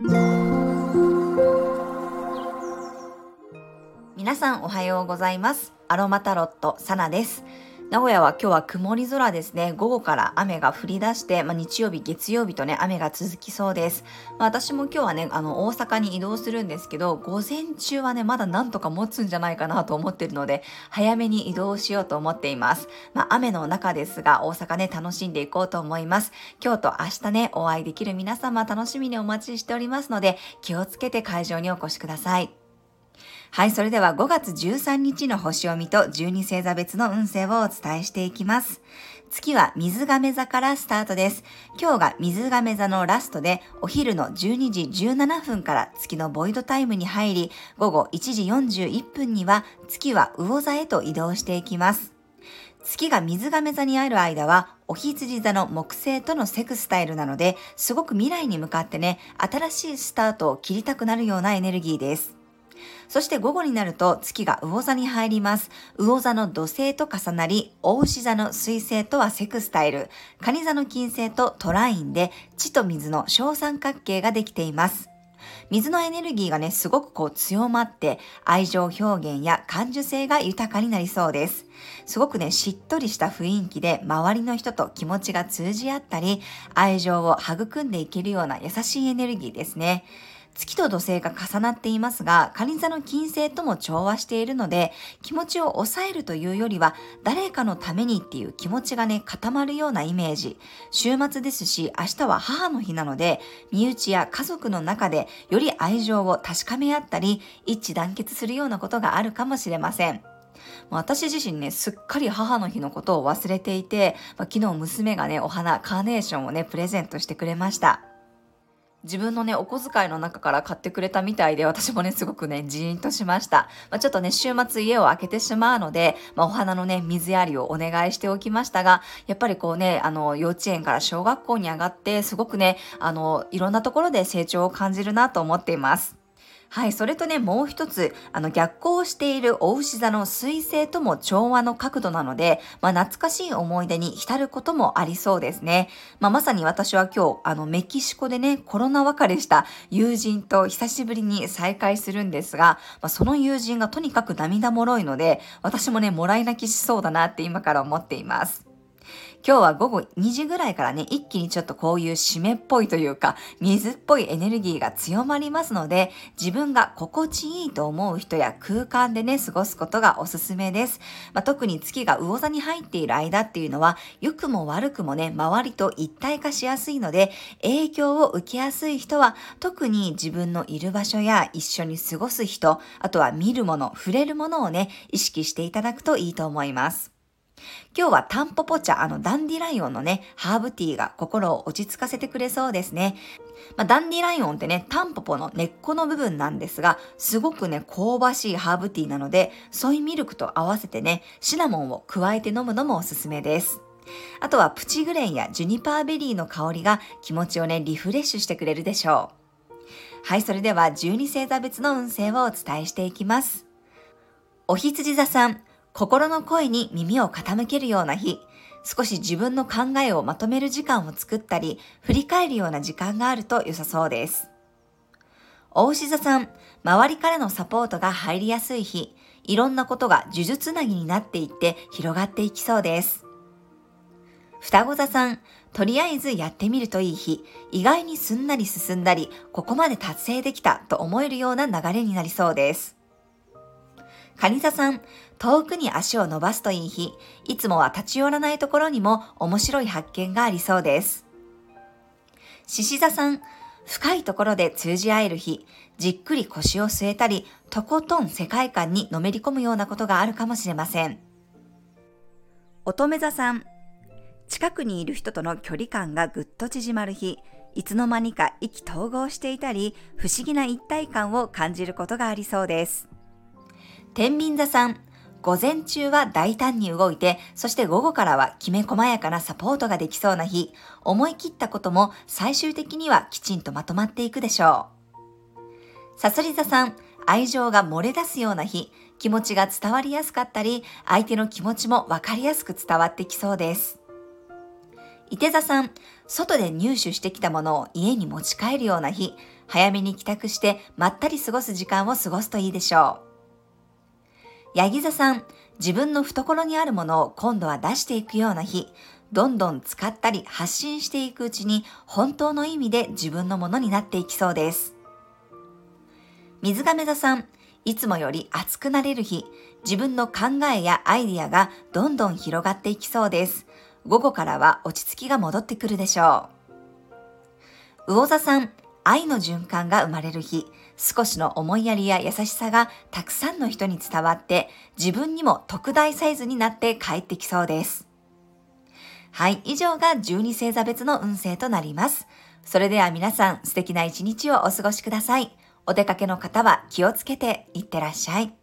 皆さんおはようございます。アロマタロットサナです。名古屋は今日は曇り空ですね。午後から雨が降り出して、まあ、日曜日、月曜日とね、雨が続きそうです。まあ、私も今日はね、あの、大阪に移動するんですけど、午前中はね、まだなんとか持つんじゃないかなと思ってるので、早めに移動しようと思っています。まあ、雨の中ですが、大阪ね、楽しんでいこうと思います。今日と明日ね、お会いできる皆様、楽しみにお待ちしておりますので、気をつけて会場にお越しください。はい、それでは5月13日の星読みと12星座別の運勢をお伝えしていきます。月は水亀座からスタートです。今日が水亀座のラストで、お昼の12時17分から月のボイドタイムに入り、午後1時41分には月は魚座へと移動していきます。月が水亀座にある間は、お羊座の木星とのセクスタイルなので、すごく未来に向かってね、新しいスタートを切りたくなるようなエネルギーです。そして午後になると月が魚座に入ります。魚座の土星と重なり、大牛座の水星とはセクスタイル、蟹座の金星とトラインで地と水の小三角形ができています。水のエネルギーがね、すごくこう強まって、愛情表現や感受性が豊かになりそうです。すごくね、しっとりした雰囲気で、周りの人と気持ちが通じ合ったり、愛情を育んでいけるような優しいエネルギーですね。月と土星が重なっていますが、蟹座の金星とも調和しているので、気持ちを抑えるというよりは、誰かのためにっていう気持ちがね、固まるようなイメージ。週末ですし、明日は母の日なので、身内や家族の中でより愛情を確かめ合ったり、一致団結するようなことがあるかもしれません。私自身ね、すっかり母の日のことを忘れていて、昨日娘がね、お花、カーネーションをね、プレゼントしてくれました。自分のね、お小遣いの中から買ってくれたみたいで、私もね、すごくね、じーんとしました。まあ、ちょっとね、週末家を開けてしまうので、まあ、お花のね、水やりをお願いしておきましたが、やっぱりこうね、あの、幼稚園から小学校に上がって、すごくね、あの、いろんなところで成長を感じるなと思っています。はい、それとね、もう一つ、あの、逆行しているお牛座の水星とも調和の角度なので、まあ、懐かしい思い出に浸ることもありそうですね。まあ、まさに私は今日、あの、メキシコでね、コロナ別れした友人と久しぶりに再会するんですが、まあ、その友人がとにかく涙もろいので、私もね、もらい泣きしそうだなって今から思っています。今日は午後2時ぐらいからね、一気にちょっとこういう湿っぽいというか、水っぽいエネルギーが強まりますので、自分が心地いいと思う人や空間でね、過ごすことがおすすめです。まあ、特に月が魚座に入っている間っていうのは、良くも悪くもね、周りと一体化しやすいので、影響を受けやすい人は、特に自分のいる場所や一緒に過ごす人、あとは見るもの、触れるものをね、意識していただくといいと思います。今日はタンポポ茶、あのダンディライオンのね、ハーブティーが心を落ち着かせてくれそうですね。まあ、ダンディライオンってね、タンポポの根っこの部分なんですが、すごくね、香ばしいハーブティーなので、ソイミルクと合わせてね、シナモンを加えて飲むのもおすすめです。あとはプチグレンやジュニパーベリーの香りが気持ちをね、リフレッシュしてくれるでしょう。はい、それでは12星座別の運勢をお伝えしていきます。お羊座さん、心の声に耳を傾けるような日、少し自分の考えをまとめる時間を作ったり、振り返るような時間があると良さそうです。大牛座さん、周りからのサポートが入りやすい日、いろんなことが呪術つなぎになっていって広がっていきそうです。双子座さん、とりあえずやってみるといい日、意外にすんなり進んだり、ここまで達成できたと思えるような流れになりそうです。カニ座さん、遠くに足を伸ばすといい日、いつもは立ち寄らないところにも面白い発見がありそうです。獅子座さん、深いところで通じ合える日、じっくり腰を据えたり、とことん世界観にのめり込むようなことがあるかもしれません。乙女座さん、近くにいる人との距離感がぐっと縮まる日、いつの間にか意気投合していたり、不思議な一体感を感じることがありそうです。天秤座さん、午前中は大胆に動いて、そして午後からはきめ細やかなサポートができそうな日、思い切ったことも最終的にはきちんとまとまっていくでしょう。さそり座さん、愛情が漏れ出すような日、気持ちが伝わりやすかったり、相手の気持ちもわかりやすく伝わってきそうです。伊手座さん、外で入手してきたものを家に持ち帰るような日、早めに帰宅してまったり過ごす時間を過ごすといいでしょう。ヤギ座さん、自分の懐にあるものを今度は出していくような日、どんどん使ったり発信していくうちに本当の意味で自分のものになっていきそうです。水亀座さん、いつもより熱くなれる日、自分の考えやアイディアがどんどん広がっていきそうです。午後からは落ち着きが戻ってくるでしょう。魚座さん、愛の循環が生まれる日、少しの思いやりや優しさがたくさんの人に伝わって、自分にも特大サイズになって帰ってきそうです。はい、以上が12星座別の運勢となります。それでは皆さん素敵な一日をお過ごしください。お出かけの方は気をつけていってらっしゃい。